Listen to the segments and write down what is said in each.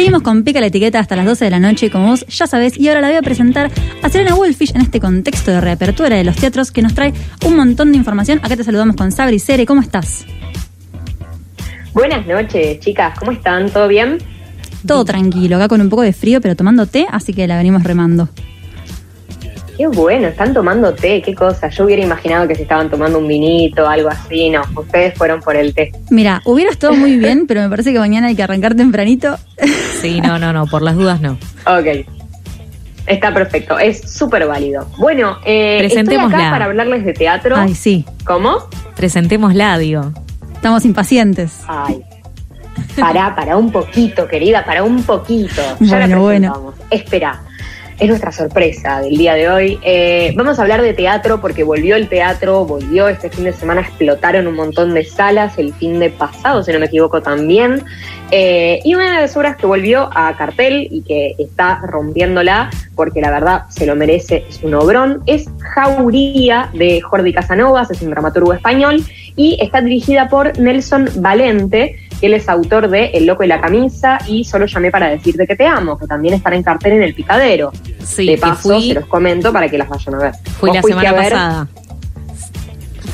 Seguimos con Pica la Etiqueta hasta las 12 de la noche, como vos ya sabés, y ahora la voy a presentar a Serena Wolfish en este contexto de reapertura de los teatros que nos trae un montón de información. Acá te saludamos con Sabri Sere, ¿cómo estás? Buenas noches, chicas, ¿cómo están? ¿Todo bien? Todo tranquilo, acá con un poco de frío, pero tomando té, así que la venimos remando. Qué bueno, están tomando té, qué cosa. Yo hubiera imaginado que se estaban tomando un vinito, algo así. No, ustedes fueron por el té. Mira, hubiera estado muy bien, pero me parece que mañana hay que arrancar tempranito. Sí, no, no, no, por las dudas no. Ok. Está perfecto, es súper válido. Bueno, eh, estoy acá para hablarles de teatro. Ay, sí. ¿Cómo? Presentémosla, digo. Estamos impacientes. Ay, para, para un poquito, querida, para un poquito. Ya bueno, bueno. Espera es nuestra sorpresa del día de hoy. Eh, vamos a hablar de teatro porque volvió el teatro, volvió este fin de semana, explotaron un montón de salas el fin de pasado, si no me equivoco también. Eh, y una de las obras que volvió a cartel y que está rompiéndola, porque la verdad se lo merece, es un obrón, es Jauría de Jordi Casanovas, es un dramaturgo español, y está dirigida por Nelson Valente, que él es autor de El Loco y la Camisa y Solo llamé para decirte que te amo, que también estará en cartel en El Picadero. Sí, de paso, se los comento para que las vayan a ver. Fui la semana pasada.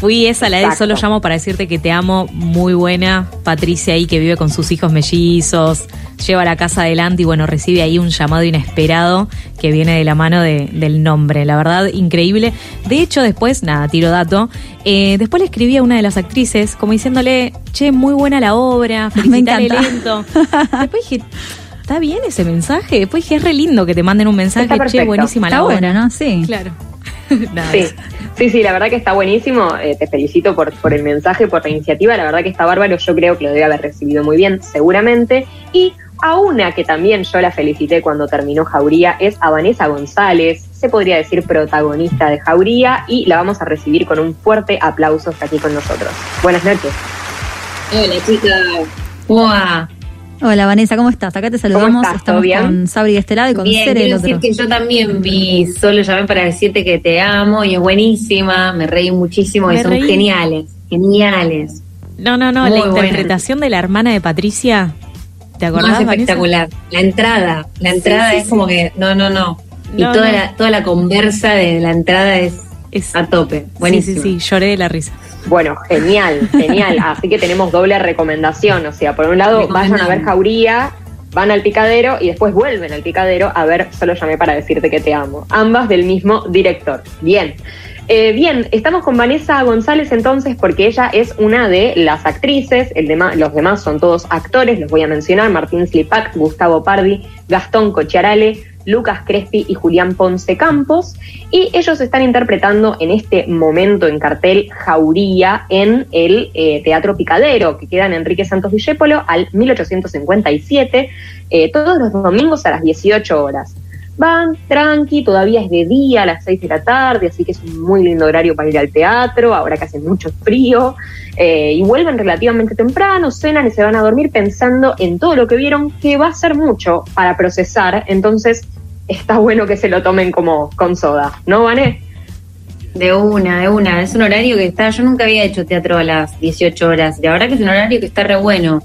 Fui esa, la de Solo llamo para decirte que te amo, muy buena. Patricia ahí que vive con sus hijos mellizos, lleva la casa adelante y bueno, recibe ahí un llamado inesperado que viene de la mano del nombre. La verdad, increíble. De hecho, después, nada, tiro dato, eh, después le escribí a una de las actrices como diciéndole, che, muy buena la obra, felicitar el lento. después dije, ¿está bien ese mensaje? Después dije, es re lindo que te manden un mensaje, che, buenísima la obra. ¿no? Sí. Claro. sí. Sí, sí, la verdad que está buenísimo. Eh, te felicito por, por el mensaje, por la iniciativa. La verdad que está bárbaro. Yo creo que lo debe haber recibido muy bien, seguramente. Y a una que también yo la felicité cuando terminó Jauría es a Vanessa González, se podría decir protagonista de Jauría, y la vamos a recibir con un fuerte aplauso aquí con nosotros. Buenas noches. Hola chicas. Hola Vanessa, ¿cómo estás? Acá te saludamos. Estamos con Sabri de este lado y con bien, Cere quiero decir que yo también vi, solo llamé para decirte que te amo y es buenísima, me reí muchísimo y son geniales, geniales. No, no, no, la interpretación de la hermana de Patricia, ¿te acordás? No, es espectacular. La entrada, la entrada es como que, no, no, no. Y toda, La, toda la conversa de la entrada es, es a tope, buenísimo. Sí, sí, sí, lloré de la risa. Bueno, genial, genial. Así que tenemos doble recomendación. O sea, por un lado, vayan a ver Jauría, van al picadero y después vuelven al picadero a ver Solo llamé para decirte que te amo. Ambas del mismo director. Bien. Eh, bien, estamos con Vanessa González entonces porque ella es una de las actrices, el los demás son todos actores, los voy a mencionar, Martín Slipak, Gustavo Pardi, Gastón Cochiarale, Lucas Crespi y Julián Ponce Campos, y ellos están interpretando en este momento en cartel Jauría en el eh, Teatro Picadero, que queda en Enrique Santos Villépolo al 1857, eh, todos los domingos a las 18 horas. Van tranqui, todavía es de día a las 6 de la tarde, así que es un muy lindo horario para ir al teatro, ahora que hace mucho frío, eh, y vuelven relativamente temprano, cenan y se van a dormir pensando en todo lo que vieron, que va a ser mucho para procesar, entonces está bueno que se lo tomen como con soda, ¿no, Vané? De una, de una. Es un horario que está. Yo nunca había hecho teatro a las 18 horas. La verdad que es un horario que está re bueno.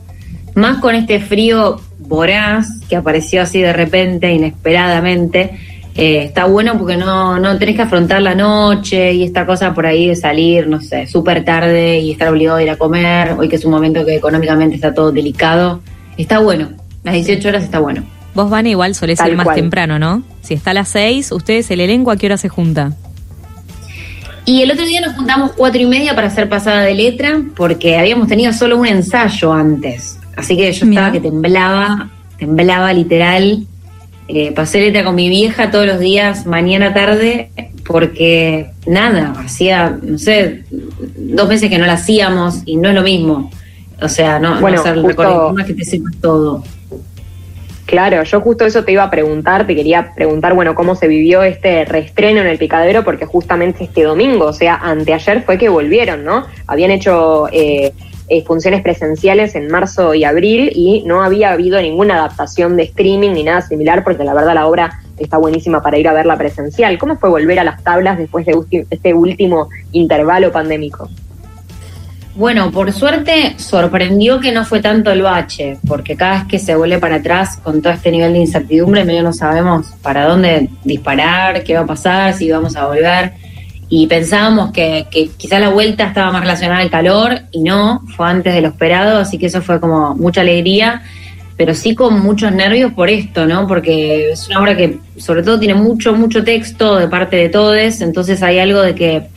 Más con este frío voraz que apareció así de repente, inesperadamente. Eh, está bueno porque no, no tenés que afrontar la noche y esta cosa por ahí de salir, no sé, súper tarde y estar obligado a ir a comer. Hoy que es un momento que económicamente está todo delicado. Está bueno. Las 18 horas está bueno. Vos van igual solés ir más temprano, ¿no? Si está a las seis, ustedes el elenco a qué hora se junta. Y el otro día nos juntamos cuatro y media para hacer pasada de letra, porque habíamos tenido solo un ensayo antes. Así que yo estaba que temblaba, temblaba literal. Eh, pasé letra con mi vieja todos los días, mañana tarde, porque nada, hacía, no sé, dos meses que no la hacíamos y no es lo mismo. O sea, no, bueno, no hacer justo... que te sepas todo. Claro, yo justo eso te iba a preguntar, te quería preguntar, bueno, cómo se vivió este reestreno en el Picadero, porque justamente este domingo, o sea, anteayer fue que volvieron, ¿no? Habían hecho eh, eh, funciones presenciales en marzo y abril y no había habido ninguna adaptación de streaming ni nada similar, porque la verdad la obra está buenísima para ir a verla presencial. ¿Cómo fue volver a las tablas después de este último intervalo pandémico? Bueno, por suerte sorprendió que no fue tanto el bache, porque cada vez que se vuelve para atrás con todo este nivel de incertidumbre, medio no sabemos para dónde disparar, qué va a pasar, si vamos a volver. Y pensábamos que, que quizá la vuelta estaba más relacionada al calor y no, fue antes de lo esperado, así que eso fue como mucha alegría, pero sí con muchos nervios por esto, ¿no? Porque es una obra que sobre todo tiene mucho, mucho texto de parte de todos, entonces hay algo de que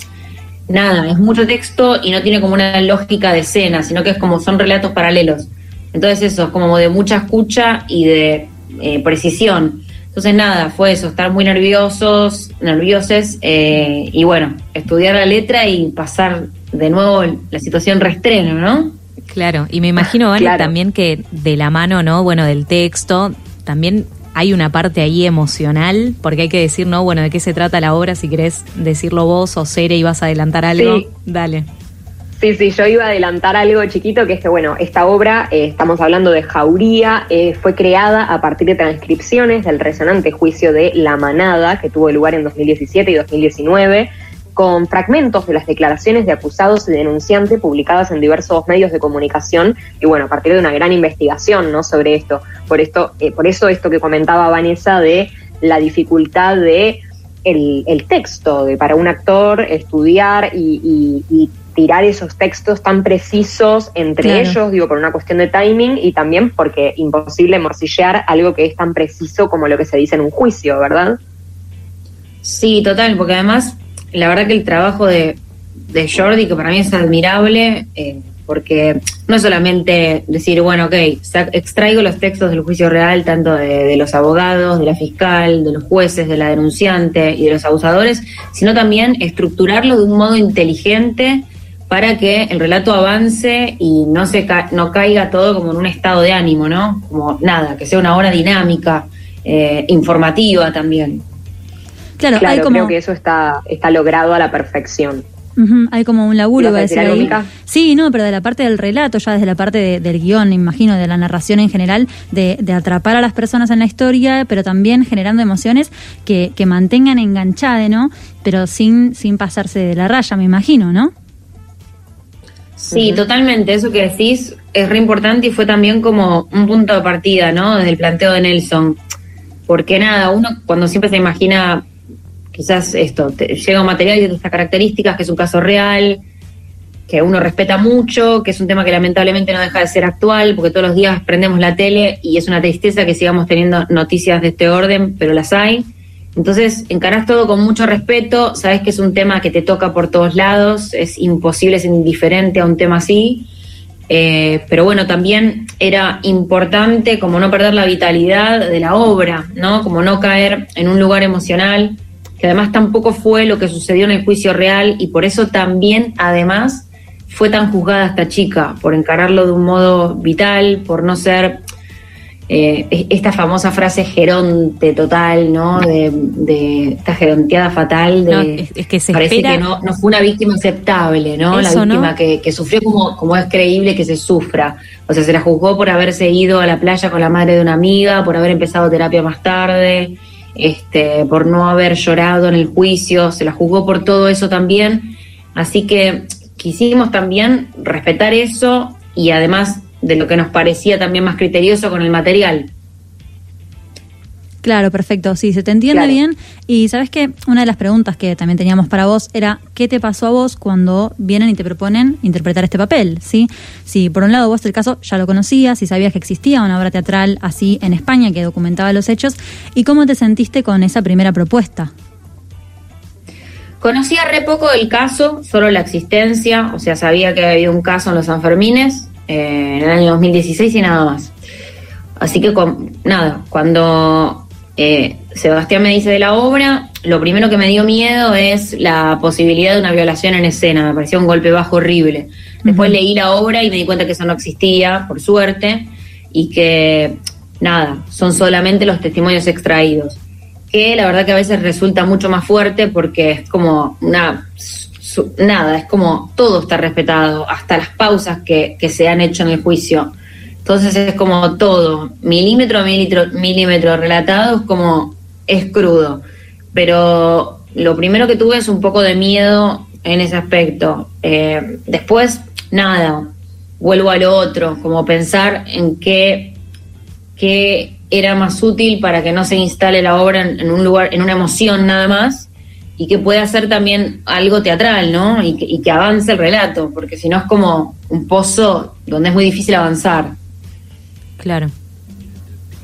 nada, es mucho texto y no tiene como una lógica de escena, sino que es como son relatos paralelos. Entonces eso, es como de mucha escucha y de eh, precisión. Entonces nada, fue eso, estar muy nerviosos, nervioses eh, y bueno, estudiar la letra y pasar de nuevo la situación reestreno, ¿no? Claro, y me imagino, Vale, también que de la mano, ¿no? Bueno, del texto, también hay una parte ahí emocional, porque hay que decir, ¿no? Bueno, ¿de qué se trata la obra? Si querés decirlo vos o Cere y vas a adelantar algo, dale. Sí, sí, yo iba a adelantar algo chiquito, que es que, bueno, esta obra, eh, estamos hablando de Jauría, eh, fue creada a partir de transcripciones del resonante juicio de La Manada, que tuvo lugar en 2017 y 2019 con fragmentos de las declaraciones de acusados y denunciantes publicadas en diversos medios de comunicación y bueno, a partir de una gran investigación ¿no? sobre esto. Por, esto eh, por eso esto que comentaba Vanessa de la dificultad de el, texto, de para un actor estudiar y, tirar esos textos tan precisos entre ellos, digo, por una cuestión de timing y también porque imposible morcillear algo que es tan preciso como lo que se dice en un juicio, ¿verdad? Sí, total, porque además la verdad que el trabajo de, Jordi, que para mí es admirable, eh, porque no es solamente decir, bueno, ok, extraigo los textos del juicio real, tanto de, los abogados, de la fiscal, de los jueces, de la denunciante y de los abusadores, sino también estructurarlo de un modo inteligente para que el relato avance y no se no caiga todo como en un estado de ánimo, ¿no? Como nada, que sea una hora dinámica, eh, informativa también. Claro, hay como... creo que eso está, está logrado a la perfección. hay como un laburo, va a decir ahí. Sí, no, pero de la parte del relato, ya desde la parte del guion, imagino, de la narración en general, de, atrapar a las personas en la historia, pero también generando emociones que, que mantengan enganchada, ¿no? Pero sin, sin pasarse de la raya, me imagino, ¿no? Sí, totalmente. Eso que decís es re importante y fue también como un punto de partida, ¿no? Desde el planteo de Nelson. Porque nada, uno cuando siempre se imagina quizás esto, llega un material de estas características, que es un caso real, que uno respeta mucho, que es un tema que lamentablemente no deja de ser actual, porque todos los días prendemos la tele y es una tristeza que sigamos teniendo noticias de este orden, pero las hay. Entonces, encarás todo con mucho respeto, sabes que es un tema que te toca por todos lados, es imposible ser indiferente a un tema así. Eh, pero bueno, también era importante como no perder la vitalidad de la obra, ¿no? Como no caer en un lugar emocional que además tampoco fue lo que sucedió en el juicio real y por eso también, además, fue tan juzgada esta chica, por encararlo de un modo vital, por no ser eh, esta famosa frase geronte total, ¿no? De, esta geronteada fatal, de, es, que se parece que no, no, fue una víctima aceptable, ¿no? la víctima Que, que, sufrió como, como es creíble que se sufra. O sea, se la juzgó por haberse ido a la playa con la madre de una amiga, por haber empezado terapia más tarde, este, por no haber llorado en el juicio, se la juzgó por todo eso también. Así que quisimos también respetar eso y además de lo que nos parecía también más criterioso con el material. Claro, perfecto, sí, se te entiende bien. Y sabes que una de las preguntas que también teníamos para vos era, ¿qué te pasó a vos cuando vienen y te proponen interpretar este papel? ¿sí? Si por un lado vos el caso ya lo conocías, y sabías que existía una obra teatral así en España que documentaba los hechos, ¿y cómo te sentiste con esa primera propuesta? Conocía re poco del caso, solo la existencia, o sea, sabía que había un caso en los Sanfermines eh, en el año 2016 y nada más. Así que, con, nada, cuando eh, Sebastián me dice de la obra, lo primero que me dio miedo es la posibilidad de una violación en escena, me pareció un golpe bajo horrible. Después leí la obra y me di cuenta que eso no existía, por suerte, y que nada, son solamente los testimonios extraídos. Que la verdad que a veces resulta mucho más fuerte porque es como una nada, es como todo está respetado, hasta las pausas que, que se han hecho en el juicio entonces es como todo, milímetro a milímetro, milímetro relatado, es como es crudo. Pero lo primero que tuve es un poco de miedo en ese aspecto. Eh, después, nada, vuelvo a lo otro, como pensar en qué, qué era más útil para que no se instale la obra en, un lugar, en una emoción nada más, y que pueda ser también algo teatral, ¿no? Y y que avance el relato, porque si no es como un pozo donde es muy difícil avanzar. Claro.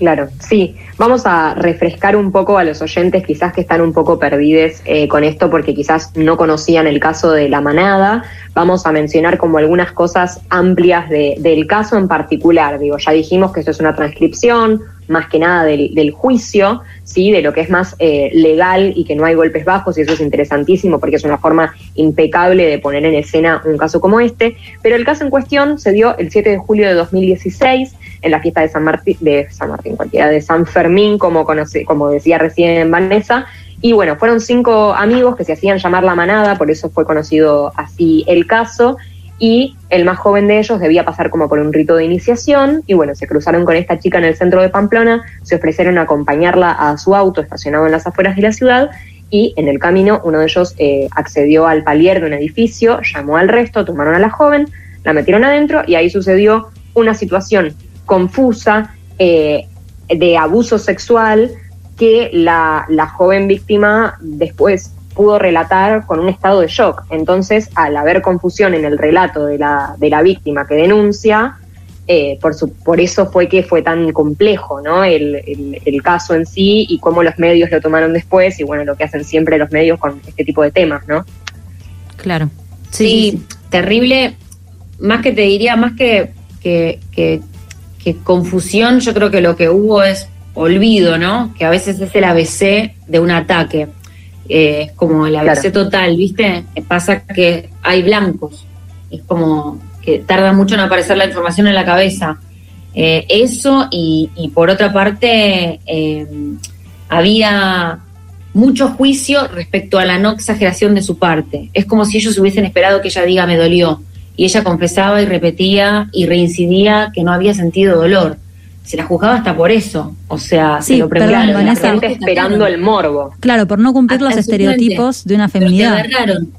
Claro, sí. Vamos a refrescar un poco a los oyentes quizás que están un poco perdidos eh, con esto porque quizás no conocían el caso de la manada. Vamos a mencionar como algunas cosas amplias del caso en particular. Digo, ya dijimos que esto es una transcripción, más que nada del, juicio, ¿sí? de lo que es más eh, legal y que no hay golpes bajos, y eso es interesantísimo porque es una forma impecable de poner en escena un caso como este. Pero el caso en cuestión se dio el 7 de julio de 2016 en la fiesta de San Martín, de San Martín, cualquiera, de San Fermín, como, conoce, como decía recién Vanessa. Y bueno, fueron cinco amigos que se hacían llamar la manada, por eso fue conocido así el caso. Y el más joven de ellos debía pasar como por un rito de iniciación. Y bueno, se cruzaron con esta chica en el centro de Pamplona, se ofrecieron a acompañarla a su auto estacionado en las afueras de la ciudad. Y en el camino, uno de ellos eh, accedió al palier de un edificio, llamó al resto, tomaron a la joven, la metieron adentro y ahí sucedió una situación confusa eh, de abuso sexual que la, joven víctima después pudo relatar con un estado de shock. Entonces, al haber confusión en el relato de la, de la víctima que denuncia, eh, por, su, por eso fue que fue tan complejo ¿no? El, el, caso en sí y cómo los medios lo tomaron después y bueno, lo que hacen siempre los medios con este tipo de temas, ¿no? Claro. Sí, terrible. Más que te diría, más que, que, que que confusión, yo creo que lo que hubo es olvido, ¿no? Que a veces es el ABC de un ataque. Eh, es como el ABC total, ¿viste? Pasa que hay blancos. Es como que tarda mucho en aparecer la información en la cabeza. Eh, eso y, por otra parte eh, había mucho juicio respecto a la no exageración de su parte. Es como si ellos hubiesen esperado que ella diga me dolió y ella confesaba y repetía y reincidía que no había sentido dolor. Se la juzgaba hasta por eso, o sea, sí, se lo perdón, Vanessa, esperando el morbo. Claro, por no cumplir los estereotipos de una feminidad. Pero te agarraron,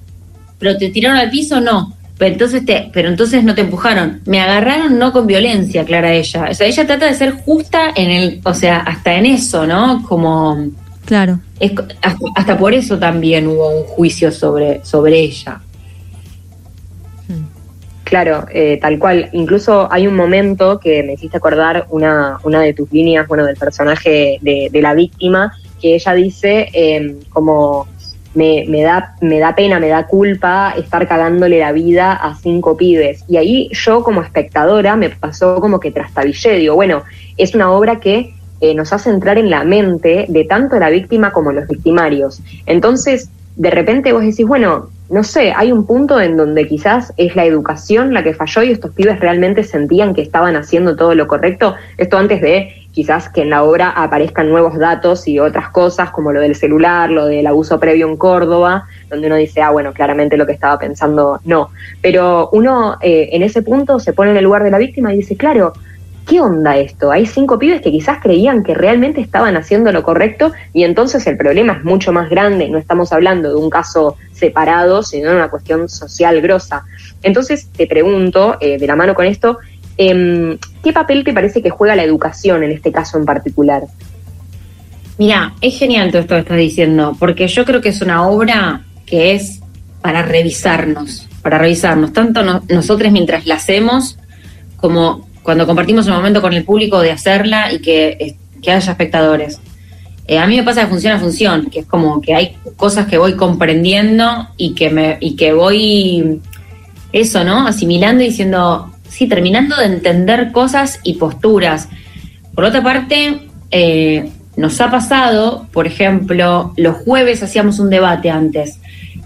pero te tiraron al piso, no. Pero entonces, te, pero entonces no te empujaron. Me agarraron no con violencia, Clara ella. O sea, ella trata de ser justa en el, o sea, hasta en eso, ¿no? Como Claro. hasta, hasta, por eso también hubo un juicio sobre, sobre ella. Claro, eh, tal cual. Incluso hay un momento que me hiciste acordar una, una de tus líneas, bueno, del personaje de, la víctima, que ella dice em, como me, me, da, me da pena, me da culpa estar cagándole la vida a cinco pibes. Y ahí yo como espectadora me pasó como que trastabillé, digo, bueno, es una obra que eh, nos hace entrar en la mente de tanto la víctima como los victimarios. Entonces, de repente vos decís, bueno, no sé, hay un punto en donde quizás es la educación la que falló y estos pibes realmente sentían que estaban haciendo todo lo correcto. Esto antes de quizás que en la obra aparezcan nuevos datos y otras cosas como lo del celular, lo del abuso previo en Córdoba, donde uno dice, ah, bueno, claramente lo que estaba pensando no. Pero uno eh, en ese punto se pone en el lugar de la víctima y dice, claro, ¿qué onda esto? Hay cinco pibes que quizás creían que realmente estaban haciendo lo correcto y entonces el problema es mucho más grande, no estamos hablando de un caso separado, sino de una cuestión social grosa. Entonces te pregunto, eh, de la mano con esto, em, ¿qué papel te parece que juega la educación en este caso en particular? Mira, es genial todo esto que estás diciendo, porque yo creo que es una obra que es para revisarnos, para revisarnos, tanto nosotros mientras la hacemos como cuando compartimos el momento con el público de hacerla y que, haya espectadores. Eh, a mí me pasa de función a función, que es como que hay cosas que voy comprendiendo y que, me, y que voy, eso, ¿no? Asimilando y diciendo, sí, terminando de entender cosas y posturas. Por otra parte, eh, nos ha pasado, por ejemplo, los jueves hacíamos un debate antes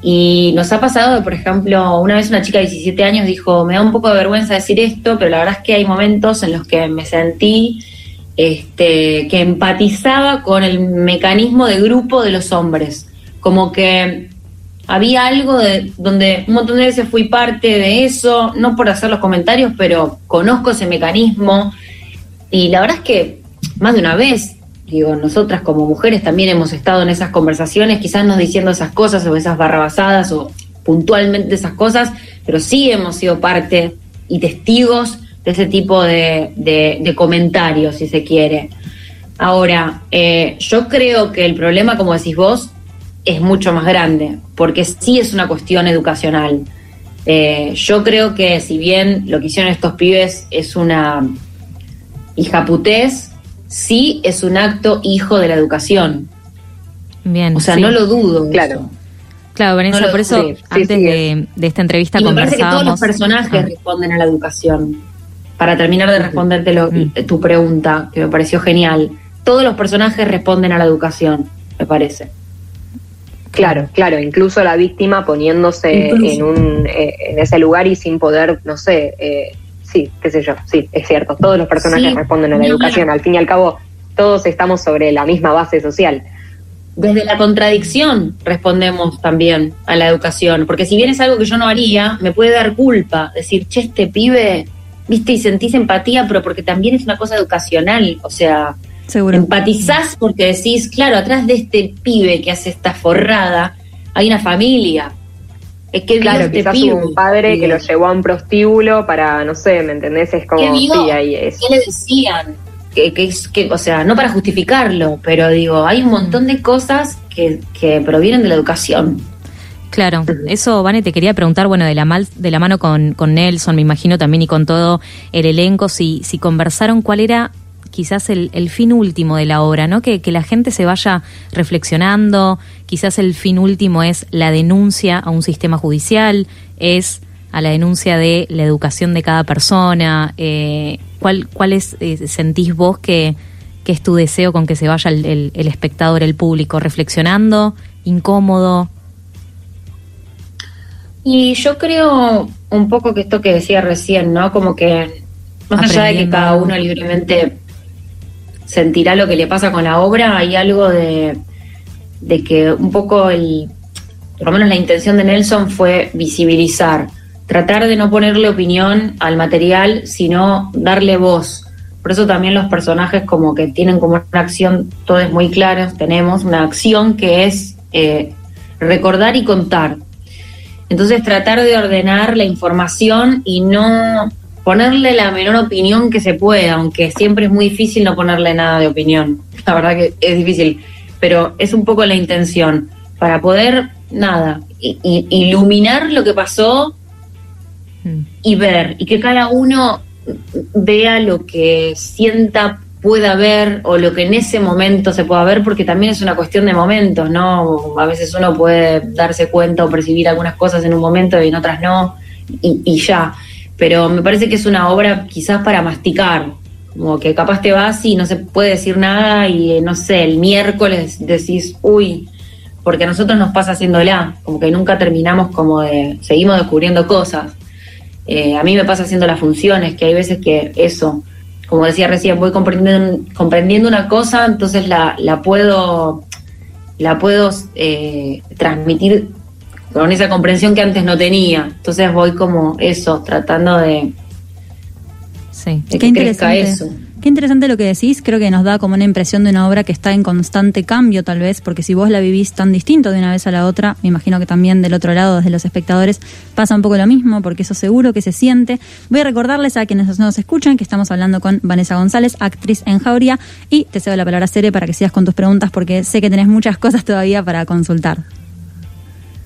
y nos ha pasado, por ejemplo, una vez una chica de 17 años dijo, me da un poco de vergüenza decir esto, pero la verdad es que hay momentos en los que me sentí este, que empatizaba con el mecanismo de grupo de los hombres. Como que había algo de, donde un montón de veces fui parte de eso, no por hacer los comentarios, pero conozco ese mecanismo. Y la verdad es que más de una vez digo, nosotras como mujeres también hemos estado en esas conversaciones, quizás no diciendo esas cosas o esas barrabasadas o puntualmente esas cosas, pero sí hemos sido parte y testigos de ese tipo de, de, comentarios, si se quiere. Ahora, eh, yo creo que el problema, como decís vos, es mucho más grande, porque sí es una cuestión educacional. Eh, yo creo que si bien lo que hicieron estos pibes es una hijaputez, sí es un acto hijo de la educación. Bien. O sea, no lo dudo. Claro. Claro, Vanessa, por eso antes de, esta entrevista y me parece que todos los personajes ah. responden a la educación. Para terminar de responderte mm. tu pregunta, que me pareció genial, todos los personajes responden a la educación, me parece. Claro, claro, incluso la víctima poniéndose en un eh, en ese lugar y sin poder, no sé, eh, sí, qué sé yo, sí, es cierto, todos los personajes responden a la educación, al fin y al cabo todos estamos sobre la misma base social. Desde la contradicción respondemos también a la educación, porque si bien es algo que yo no haría, me puede dar culpa decir, che, este pibe, viste, y sentís empatía, pero porque también es una cosa educacional, o sea, Seguro. Empatizás porque decís, claro, atrás de este pibe que hace esta forrada hay una familia. Es que claro, este quizás un padre que lo llevó a un prostíbulo para, no sé, ¿me entendés? Es como, ¿Qué, sí, ahí es. ¿Qué le decían? Que, que, que, o sea, no para justificarlo, pero digo, hay un montón de cosas que, que provienen de la educación. Claro, eso, Vane, te quería preguntar, bueno, de la, mal, de la mano con, con Nelson, me imagino también, y con todo el elenco, si, si conversaron cuál era quizás el, fin último de la obra, ¿no? Que, la gente se vaya reflexionando, quizás el fin último es la denuncia a un sistema judicial, es a la denuncia de la educación de cada persona. Eh, ¿Cuál, cuál es, eh, sentís vos que, es tu deseo con que se vaya el, el, espectador, el público, reflexionando, incómodo? Y yo creo un poco que esto que decía recién, ¿no? Como que más allá de que cada uno libremente sentirá lo que le pasa con la obra, hay algo de, de que un poco el, por lo menos la intención de Nelson fue visibilizar, tratar de no ponerle opinión al material, sino darle voz. Por eso también los personajes como que tienen como una acción, todos muy claros, tenemos una acción que es eh, recordar y contar. Entonces tratar de ordenar la información y no ponerle la menor opinión que se pueda, aunque siempre es muy difícil no ponerle nada de opinión. La verdad que es difícil, pero es un poco la intención, para poder, nada, iluminar lo que pasó y ver, y que cada uno vea lo que sienta pueda ver o lo que en ese momento se pueda ver, porque también es una cuestión de momentos, ¿no? A veces uno puede darse cuenta o percibir algunas cosas en un momento y en otras no, y, y ya pero me parece que es una obra quizás para masticar, como que capaz te vas y no se puede decir nada y no sé, el miércoles decís, uy, porque a nosotros nos pasa haciéndola, como que nunca terminamos como de, seguimos descubriendo cosas. Eh, a mí me pasa haciendo las funciones, que hay veces que eso, como decía recién, voy comprendiendo, una cosa, entonces la, la puedo, la puedo eh, transmitir con esa comprensión que antes no tenía. Entonces voy como eso, tratando de, sí. que Qué interesante. eso. Qué interesante lo que decís, creo que nos da como una impresión de una obra que está en constante cambio tal vez, porque si vos la vivís tan distinto de una vez a la otra, me imagino que también del otro lado, desde los espectadores, pasa un poco lo mismo, porque eso seguro que se siente. Voy a recordarles a quienes nos escuchan que estamos hablando con Vanessa González, actriz en Jauría, y te cedo la palabra Cere para que sigas con tus preguntas, porque sé que tenés muchas cosas todavía para consultar.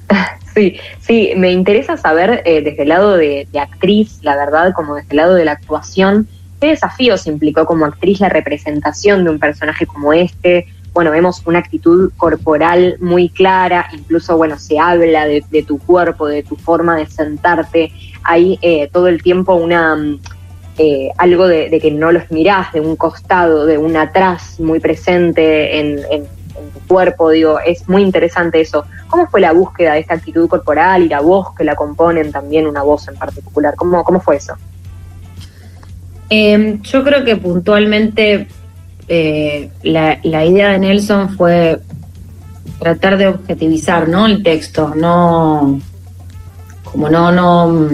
Sí, sí, me interesa saber eh, desde el lado de, actriz, la verdad, como desde el lado de la actuación, qué desafíos implicó como actriz la representación de un personaje como este. Bueno, vemos una actitud corporal muy clara, incluso, bueno, se habla de, tu cuerpo, de tu forma de sentarte. Hay eh, todo el tiempo una... Mm, eh, algo de, que no los mirás de un costado, de un atrás muy presente en, en tu cuerpo, digo, es muy interesante eso. ¿Cómo fue la búsqueda de esta actitud corporal y la voz que la componen también, una voz en particular? ¿Cómo, cómo fue eso? Em, yo creo que puntualmente eh, la, idea de Nelson fue tratar de objetivizar ¿no? el texto, no como no, no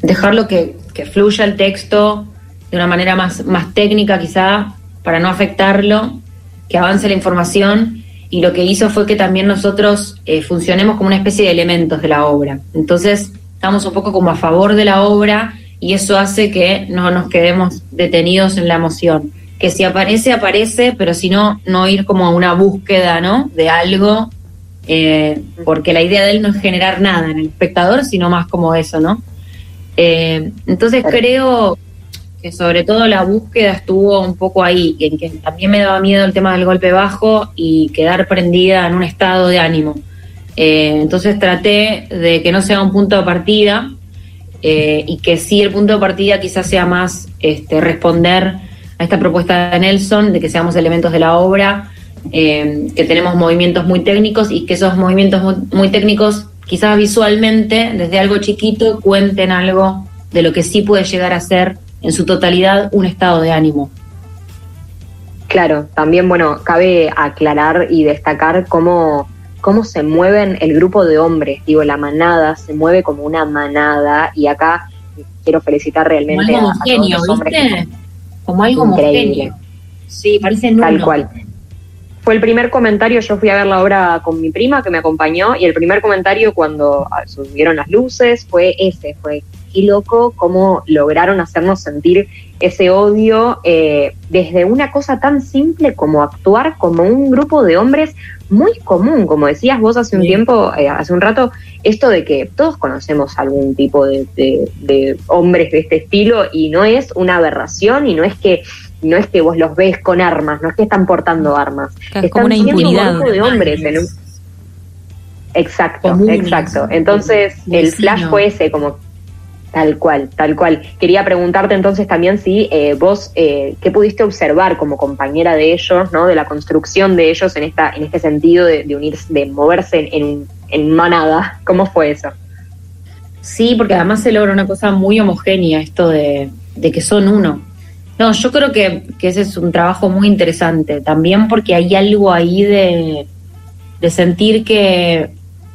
dejarlo que, que fluya el texto de una manera más, más técnica quizá para no afectarlo, que avance la información y lo que hizo fue que también nosotros eh, funcionemos como una especie de elementos de la obra. Entonces estamos un poco como a favor de la obra y eso hace que no nos quedemos detenidos en la emoción. Que si aparece, aparece, pero si no, no ir como a una búsqueda, ¿no? De algo, eh, porque la idea de él no es generar nada en el espectador, sino más como eso, ¿no? Eh, entonces creo que sobre todo la búsqueda estuvo un poco ahí, en que también me daba miedo el tema del golpe bajo y quedar prendida en un estado de ánimo. Eh, entonces traté de que no sea un punto de partida eh, y que sí el punto de partida quizás sea más este, responder a esta propuesta de Nelson, de que seamos elementos de la obra, eh, que tenemos movimientos muy técnicos y que esos movimientos muy, muy técnicos quizás visualmente, desde algo chiquito, cuenten algo de lo que sí puede llegar a ser en su totalidad un estado de ánimo. Claro, también, bueno, cabe aclarar y destacar cómo, cómo se mueven el grupo de hombres, digo, la manada se mueve como una manada y acá quiero felicitar realmente como algo homogéneo, ¿viste? Como algo homogéneo. Sí, parece Tal cual. Fue el primer comentario, yo fui a ver la obra con mi prima que me acompañó y el primer comentario cuando subieron las luces fue ese, fue qué loco cómo lograron hacernos sentir ese odio eh, desde una cosa tan simple como actuar como un grupo de hombres muy común, como decías vos hace un tiempo, eh, hace un rato, esto de que todos conocemos algún tipo de, de, hombres de este estilo y no es una aberración y no es que no es que vos los ves con armas, no es que están portando armas, es como una impunidad. Un grupo de hombres en un... Exacto, exacto. Entonces el flash fue ese, como Tal cual, tal cual. Quería preguntarte entonces también si eh, vos, eh, ¿qué pudiste observar como compañera de ellos, ¿no? de la construcción de ellos en, esta, en este sentido de, unirse, de moverse en, en, manada? ¿Cómo fue eso? Sí, porque además se logra una cosa muy homogénea, esto de, que son uno. No, yo creo que, ese es un trabajo muy interesante, también porque hay algo ahí de, de sentir que,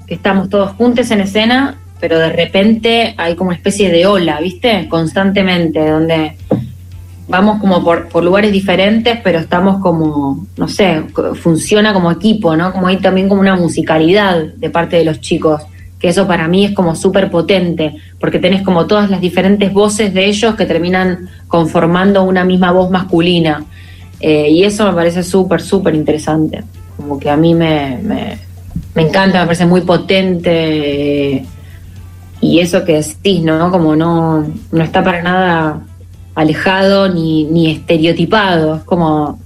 que estamos todos juntos en escena pero de repente hay como una especie de ola, ¿viste? Constantemente, donde vamos como por, lugares diferentes, pero estamos como, no sé, funciona como equipo, ¿no? Como hay también como una musicalidad de parte de los chicos, que eso para mí es como súper potente, porque tenés como todas las diferentes voces de ellos que terminan conformando una misma voz masculina. Eh, y eso me parece súper, súper interesante. Como que a mí me, me, me encanta, me parece muy potente y eso que decís, ¿no? Como no, no está para nada alejado ni, ni estereotipado, es como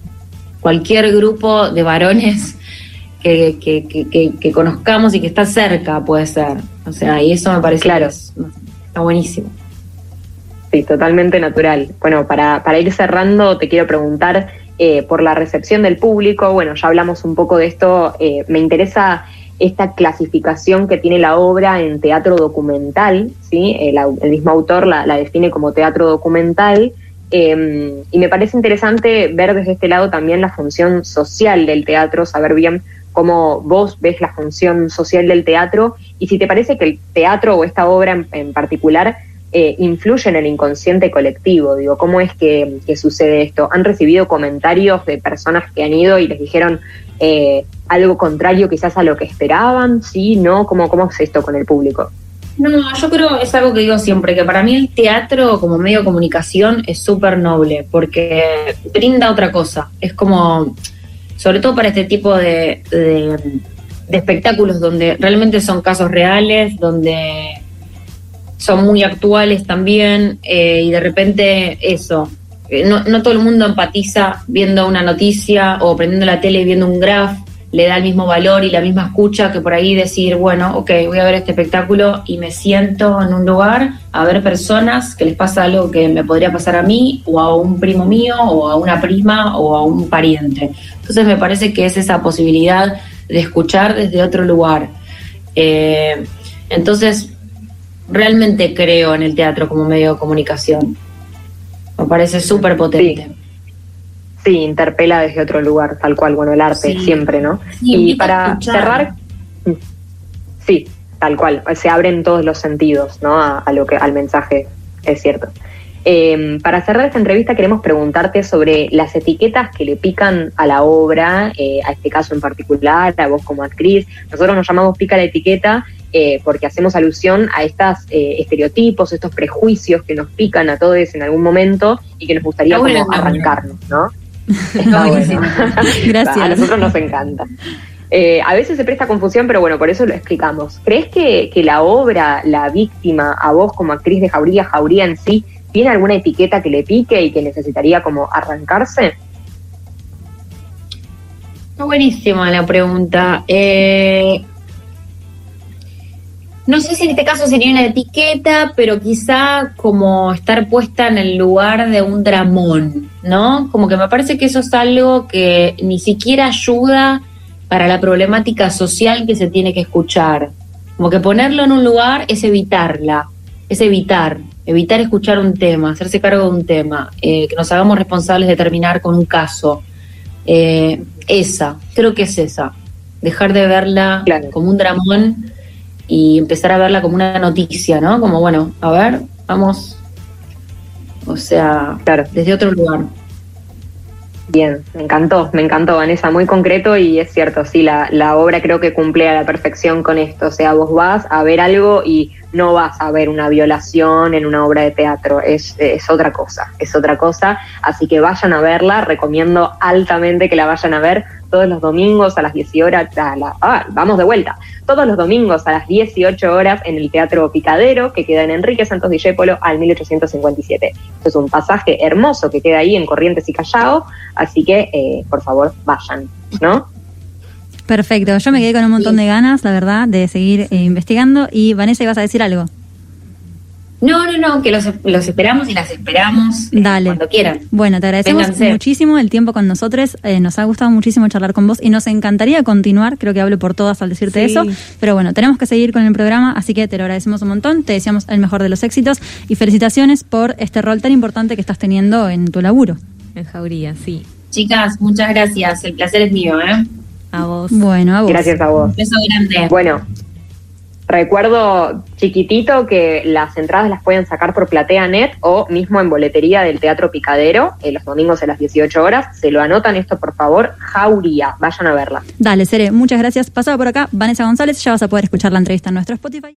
cualquier grupo de varones que, que, que, conozcamos y que está cerca puede ser. O sea, y eso me parece claro. está buenísimo. Sí, totalmente natural. Bueno, para, para ir cerrando, te quiero preguntar eh, por la recepción del público. Bueno, ya hablamos un poco de esto. Eh, me interesa esta clasificación que tiene la obra en teatro documental, ¿sí? el, mismo autor la, define como teatro documental, em, y me parece interesante ver desde este lado también la función social del teatro, saber bien cómo vos ves la función social del teatro y si te parece que el teatro o esta obra en, particular eh, influye en el inconsciente colectivo. Digo, ¿cómo es que, que, sucede esto? ¿Han recibido comentarios de personas que han ido y les dijeron, eh, algo contrario quizás a lo que esperaban, ¿sí? ¿No? ¿Cómo, ¿Cómo es esto con el público? No, yo creo, es algo que digo siempre, que para mí el teatro como medio de comunicación es súper noble, porque brinda otra cosa. Es como, sobre todo para este tipo de, espectáculos donde realmente son casos reales, donde son muy actuales también, eh, y de repente eso, no, no, todo el mundo empatiza viendo una noticia o prendiendo la tele y viendo un graph, le da el mismo valor y la misma escucha que por ahí decir, bueno, ok, voy a ver este espectáculo y me siento en un lugar a ver personas que les pasa algo que me podría pasar a mí o a un primo mío o a una prima o a un pariente. Entonces me parece que es esa posibilidad de escuchar desde otro lugar. Eh, entonces, realmente creo en el teatro como medio de comunicación. Me parece súper potente. Sí. interpela desde otro lugar, tal cual, bueno, el arte siempre, ¿no? y para cerrar, sí, tal cual, se abren todos los sentidos, ¿no? A, lo que, al mensaje, es cierto. Eh, para cerrar esta entrevista queremos preguntarte sobre las etiquetas que le pican a la obra, eh, a este caso en particular, a vos como actriz. Nosotros nos llamamos pica la etiqueta eh, porque hacemos alusión a estos estereotipos, estos prejuicios que nos pican a todos en algún momento y que nos gustaría como arrancarnos, ¿no? Está bueno. Gracias. A nosotros nos encanta. Eh, a veces se presta confusión, pero bueno, por eso lo explicamos. ¿Crees que, que, la obra, la víctima, a vos como actriz de Jauría, Jauría en sí, tiene alguna etiqueta que le pique y que necesitaría como arrancarse? Buenísima la pregunta. Eh, no sé si en este caso sería una etiqueta, pero quizá como estar puesta en el lugar de un dramón, ¿no? Como que me parece que eso es algo que ni siquiera ayuda para la problemática social que se tiene que escuchar. Como que ponerlo en un lugar es evitarla, es evitar, evitar escuchar un tema, hacerse cargo de un tema, eh, que nos hagamos responsables de terminar con un caso. Eh, esa, creo que es esa, dejar de verla como un dramón y empezar a verla como una noticia, ¿no? Como, bueno, a ver, vamos, o sea, desde otro lugar. Bien, me encantó, me encantó, Vanessa, muy concreto y es cierto, sí, la, la obra creo que cumple a la perfección con esto, o sea, vos vas a ver algo y no vas a ver una violación en una obra de teatro, es, es otra cosa, es otra cosa, así que vayan a verla, recomiendo altamente que la vayan a ver todos los domingos a las 18 horas, ah, vamos de vuelta, todos los domingos a las 18 horas en el Teatro Picadero, que queda en Enrique Santos Discépolo al 1857. es un pasaje hermoso que queda ahí en Corrientes y Callao, así que eh, por favor vayan, ¿no? Perfecto, yo me quedé con un montón de ganas, la verdad, de seguir eh, investigando. Y Vanessa, ¿ibas a decir algo? No, no, no, que los, esperamos y las esperamos eh, Dale. cuando quieran. Bueno, te agradecemos muchísimo el tiempo con nosotros. Eh, nos ha gustado muchísimo charlar con vos y nos encantaría continuar. Creo que hablo por todas al decirte eso. Pero bueno, tenemos que seguir con el programa, así que te lo agradecemos un montón. Te deseamos el mejor de los éxitos y felicitaciones por este rol tan importante que estás teniendo en tu laburo. En Jauría, sí. Chicas, muchas gracias. El placer es mío, ¿eh? A vos. Bueno, a vos. Gracias a vos. beso grande. Bueno, Recuerdo chiquitito que las entradas las pueden sacar por PlateaNet o mismo en boletería del Teatro Picadero, en los domingos a las 18 horas. Se lo anotan esto, por favor. Jauría, vayan a verla. Dale, Seré, muchas gracias. Pasaba por acá Vanessa González, ya vas a poder escuchar la entrevista en nuestro Spotify.